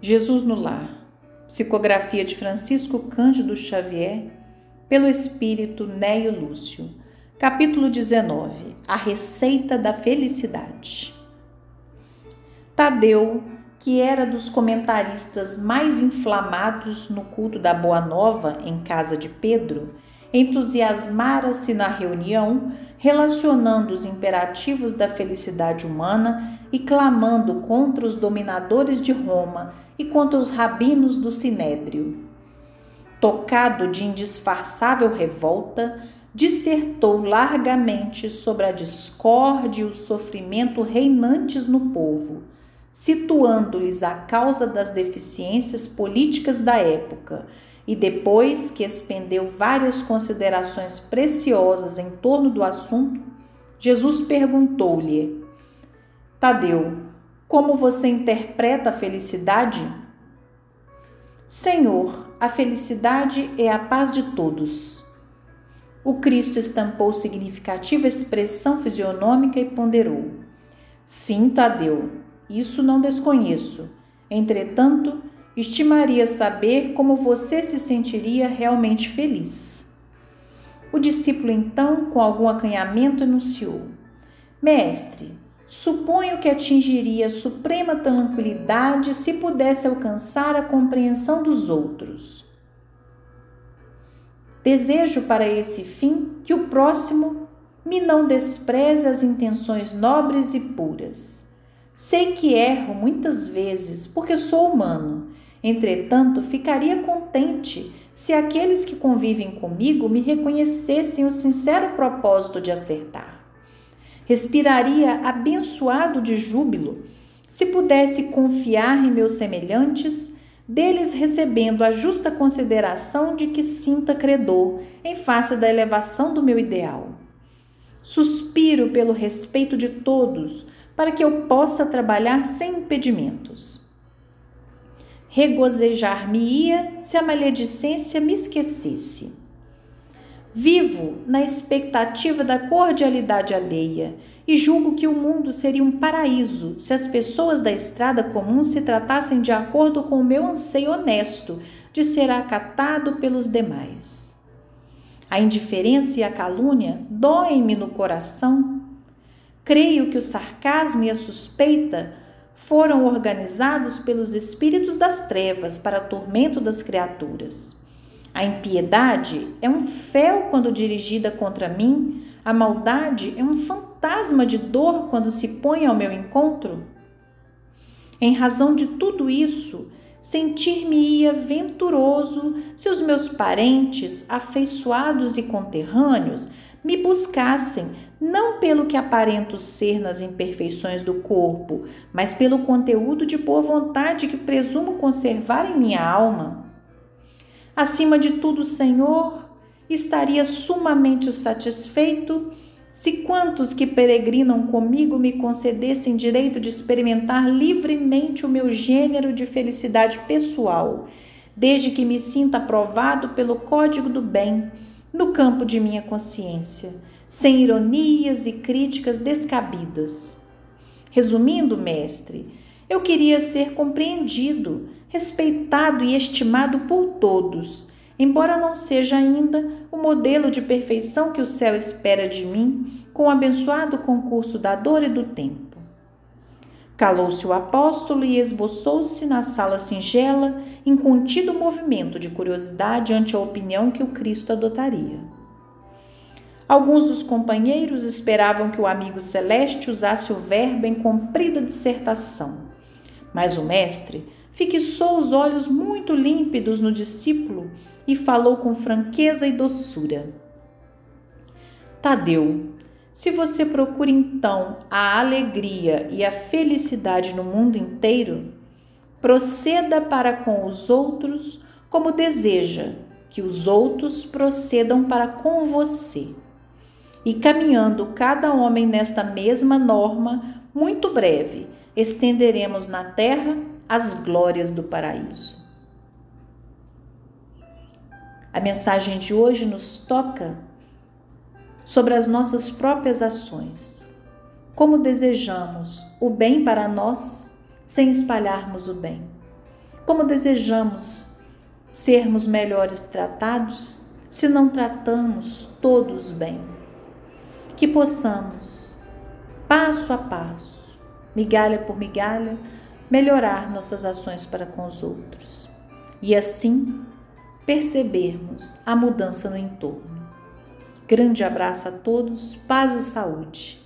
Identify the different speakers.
Speaker 1: Jesus no Lar, psicografia de Francisco Cândido Xavier, pelo espírito Neio Lúcio, capítulo 19 A Receita da Felicidade. Tadeu, que era dos comentaristas mais inflamados no culto da Boa Nova em casa de Pedro, entusiasmara-se na reunião, relacionando os imperativos da felicidade humana e clamando contra os dominadores de Roma e contra os rabinos do Sinédrio. Tocado de indisfarçável revolta, dissertou largamente sobre a discórdia e o sofrimento reinantes no povo, situando-lhes a causa das deficiências políticas da época, e depois que expendeu várias considerações preciosas em torno do assunto, Jesus perguntou-lhe: Tadeu, como você interpreta a felicidade? Senhor, a felicidade é a paz de todos. O Cristo estampou significativa expressão fisionômica e ponderou: Sim, Tadeu, isso não desconheço. Entretanto, estimaria saber como você se sentiria realmente feliz. O discípulo, então, com algum acanhamento, enunciou: Mestre, Suponho que atingiria suprema tranquilidade se pudesse alcançar a compreensão dos outros. Desejo para esse fim que o próximo me não despreze as intenções nobres e puras. Sei que erro muitas vezes, porque sou humano. Entretanto, ficaria contente se aqueles que convivem comigo me reconhecessem o sincero propósito de acertar respiraria abençoado de júbilo se pudesse confiar em meus semelhantes, deles recebendo a justa consideração de que sinta credor em face da elevação do meu ideal. Suspiro pelo respeito de todos, para que eu possa trabalhar sem impedimentos. Regozijar-me-ia se a maledicência me esquecesse. Vivo na expectativa da cordialidade alheia e julgo que o mundo seria um paraíso se as pessoas da estrada comum se tratassem de acordo com o meu anseio honesto de ser acatado pelos demais. A indiferença e a calúnia doem-me no coração. Creio que o sarcasmo e a suspeita foram organizados pelos espíritos das trevas para tormento das criaturas. A impiedade é um fel quando dirigida contra mim, a maldade é um fantasma de dor quando se põe ao meu encontro. Em razão de tudo isso, sentir-me-ia venturoso se os meus parentes, afeiçoados e conterrâneos, me buscassem, não pelo que aparento ser nas imperfeições do corpo, mas pelo conteúdo de boa vontade que presumo conservar em minha alma. Acima de tudo, Senhor, estaria sumamente satisfeito se quantos que peregrinam comigo me concedessem direito de experimentar livremente o meu gênero de felicidade pessoal, desde que me sinta aprovado pelo código do bem no campo de minha consciência, sem ironias e críticas descabidas. Resumindo, mestre, eu queria ser compreendido respeitado e estimado por todos, embora não seja ainda o modelo de perfeição que o céu espera de mim com o abençoado concurso da dor e do tempo. Calou-se o apóstolo e esboçou-se na sala singela em contido movimento de curiosidade ante a opinião que o Cristo adotaria. Alguns dos companheiros esperavam que o amigo celeste usasse o verbo em comprida dissertação, mas o mestre fixou os olhos muito límpidos no discípulo e falou com franqueza e doçura. Tadeu, se você procura então a alegria e a felicidade no mundo inteiro, proceda para com os outros como deseja que os outros procedam para com você. E caminhando cada homem nesta mesma norma, muito breve, estenderemos na terra as glórias do paraíso. A mensagem de hoje nos toca sobre as nossas próprias ações. Como desejamos o bem para nós sem espalharmos o bem. Como desejamos sermos melhores tratados se não tratamos todos bem? Que possamos, passo a passo, migalha por migalha, melhorar nossas ações para com os outros e assim percebermos a mudança no entorno. Grande abraço a todos, paz e saúde.